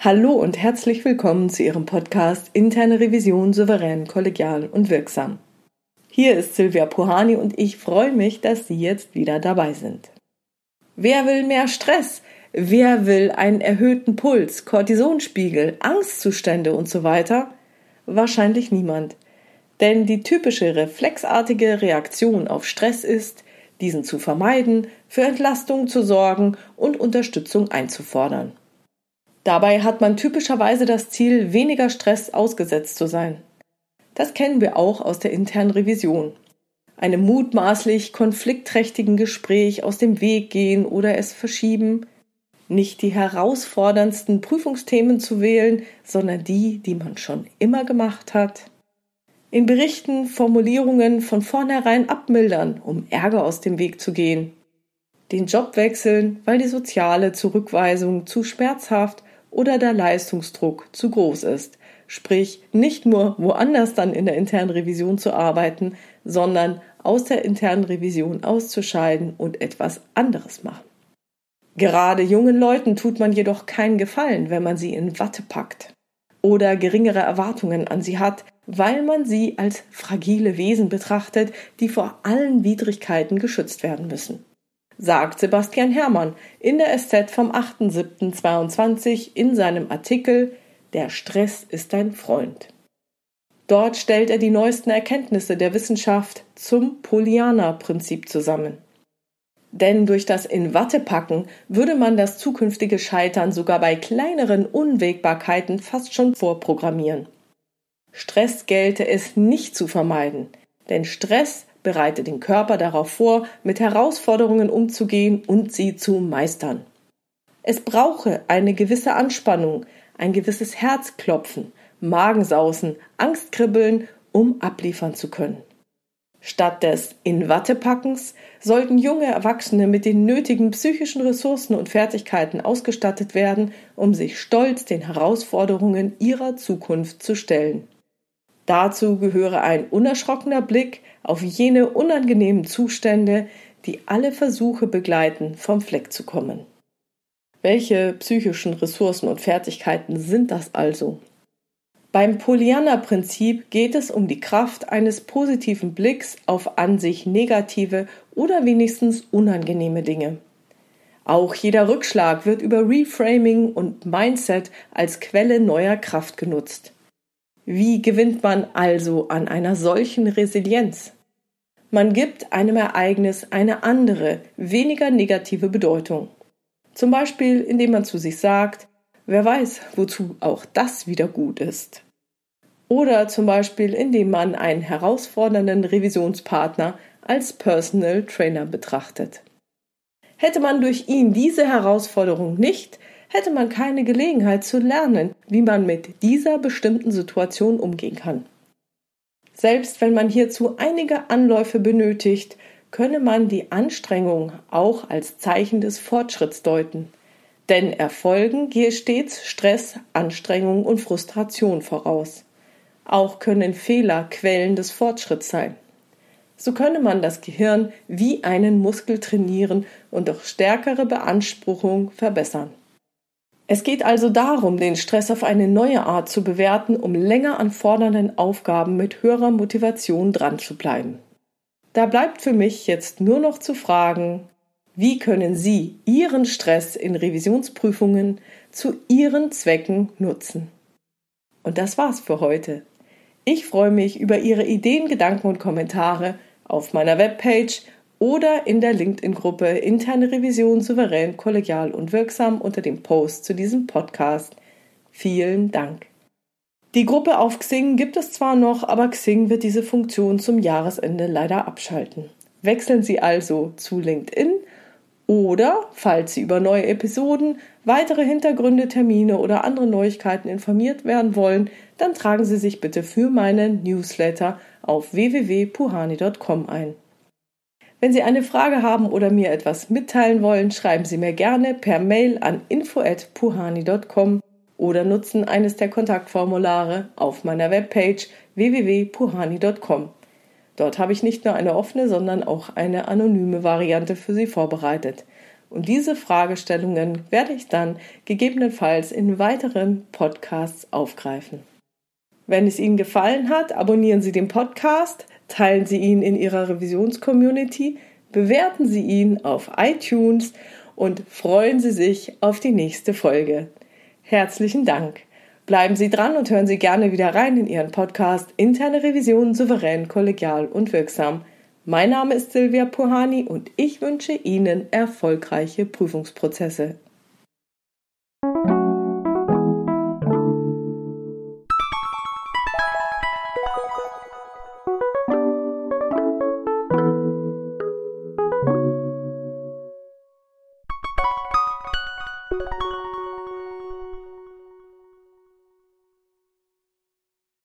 Hallo und herzlich willkommen zu Ihrem Podcast Interne Revision souverän, kollegial und wirksam. Hier ist Silvia Puhani und ich freue mich, dass Sie jetzt wieder dabei sind. Wer will mehr Stress? Wer will einen erhöhten Puls, Cortisonspiegel, Angstzustände und so weiter? Wahrscheinlich niemand. Denn die typische reflexartige Reaktion auf Stress ist, diesen zu vermeiden, für Entlastung zu sorgen und Unterstützung einzufordern. Dabei hat man typischerweise das Ziel, weniger Stress ausgesetzt zu sein. Das kennen wir auch aus der internen Revision. Einem mutmaßlich konfliktträchtigen Gespräch aus dem Weg gehen oder es verschieben, nicht die herausforderndsten Prüfungsthemen zu wählen, sondern die, die man schon immer gemacht hat. In Berichten Formulierungen von vornherein abmildern, um Ärger aus dem Weg zu gehen. Den Job wechseln, weil die soziale Zurückweisung zu schmerzhaft oder der Leistungsdruck zu groß ist. Sprich, nicht nur woanders dann in der internen Revision zu arbeiten, sondern aus der internen Revision auszuscheiden und etwas anderes machen. Gerade jungen Leuten tut man jedoch keinen Gefallen, wenn man sie in Watte packt oder geringere Erwartungen an sie hat, weil man sie als fragile Wesen betrachtet, die vor allen Widrigkeiten geschützt werden müssen sagt Sebastian Herrmann in der SZ vom 8.7.22 in seinem Artikel Der Stress ist dein Freund. Dort stellt er die neuesten Erkenntnisse der Wissenschaft zum Pollyanna-Prinzip zusammen. Denn durch das in Watte packen würde man das zukünftige Scheitern sogar bei kleineren Unwägbarkeiten fast schon vorprogrammieren. Stress gelte es nicht zu vermeiden, denn Stress bereite den Körper darauf vor, mit Herausforderungen umzugehen und sie zu meistern. Es brauche eine gewisse Anspannung, ein gewisses Herzklopfen, Magensausen, Angstkribbeln, um abliefern zu können. Statt des In Watte packens sollten junge Erwachsene mit den nötigen psychischen Ressourcen und Fertigkeiten ausgestattet werden, um sich stolz den Herausforderungen ihrer Zukunft zu stellen. Dazu gehöre ein unerschrockener Blick auf jene unangenehmen Zustände, die alle Versuche begleiten, vom Fleck zu kommen. Welche psychischen Ressourcen und Fertigkeiten sind das also? Beim Pollyanna-Prinzip geht es um die Kraft eines positiven Blicks auf an sich negative oder wenigstens unangenehme Dinge. Auch jeder Rückschlag wird über Reframing und Mindset als Quelle neuer Kraft genutzt. Wie gewinnt man also an einer solchen Resilienz? Man gibt einem Ereignis eine andere, weniger negative Bedeutung. Zum Beispiel, indem man zu sich sagt, wer weiß, wozu auch das wieder gut ist. Oder zum Beispiel, indem man einen herausfordernden Revisionspartner als Personal Trainer betrachtet. Hätte man durch ihn diese Herausforderung nicht, hätte man keine Gelegenheit zu lernen, wie man mit dieser bestimmten Situation umgehen kann. Selbst wenn man hierzu einige Anläufe benötigt, könne man die Anstrengung auch als Zeichen des Fortschritts deuten. Denn Erfolgen gehe stets Stress, Anstrengung und Frustration voraus. Auch können Fehler Quellen des Fortschritts sein. So könne man das Gehirn wie einen Muskel trainieren und durch stärkere Beanspruchung verbessern. Es geht also darum, den Stress auf eine neue Art zu bewerten, um länger an fordernden Aufgaben mit höherer Motivation dran zu bleiben. Da bleibt für mich jetzt nur noch zu fragen, wie können Sie Ihren Stress in Revisionsprüfungen zu Ihren Zwecken nutzen? Und das war's für heute. Ich freue mich über Ihre Ideen, Gedanken und Kommentare auf meiner Webpage oder in der LinkedIn-Gruppe Interne Revision souverän, kollegial und wirksam unter dem Post zu diesem Podcast. Vielen Dank. Die Gruppe auf Xing gibt es zwar noch, aber Xing wird diese Funktion zum Jahresende leider abschalten. Wechseln Sie also zu LinkedIn oder, falls Sie über neue Episoden, weitere Hintergründe, Termine oder andere Neuigkeiten informiert werden wollen, dann tragen Sie sich bitte für meinen Newsletter auf www.puhani.com ein. Wenn Sie eine Frage haben oder mir etwas mitteilen wollen, schreiben Sie mir gerne per Mail an info@puhani.com oder nutzen eines der Kontaktformulare auf meiner Webpage www.puhani.com. Dort habe ich nicht nur eine offene, sondern auch eine anonyme Variante für Sie vorbereitet. Und diese Fragestellungen werde ich dann gegebenenfalls in weiteren Podcasts aufgreifen. Wenn es Ihnen gefallen hat, abonnieren Sie den Podcast, teilen Sie ihn in Ihrer Revisionscommunity, bewerten Sie ihn auf iTunes und freuen Sie sich auf die nächste Folge. Herzlichen Dank. Bleiben Sie dran und hören Sie gerne wieder rein in Ihren Podcast Interne Revision souverän, kollegial und wirksam. Mein Name ist Silvia Puhani und ich wünsche Ihnen erfolgreiche Prüfungsprozesse.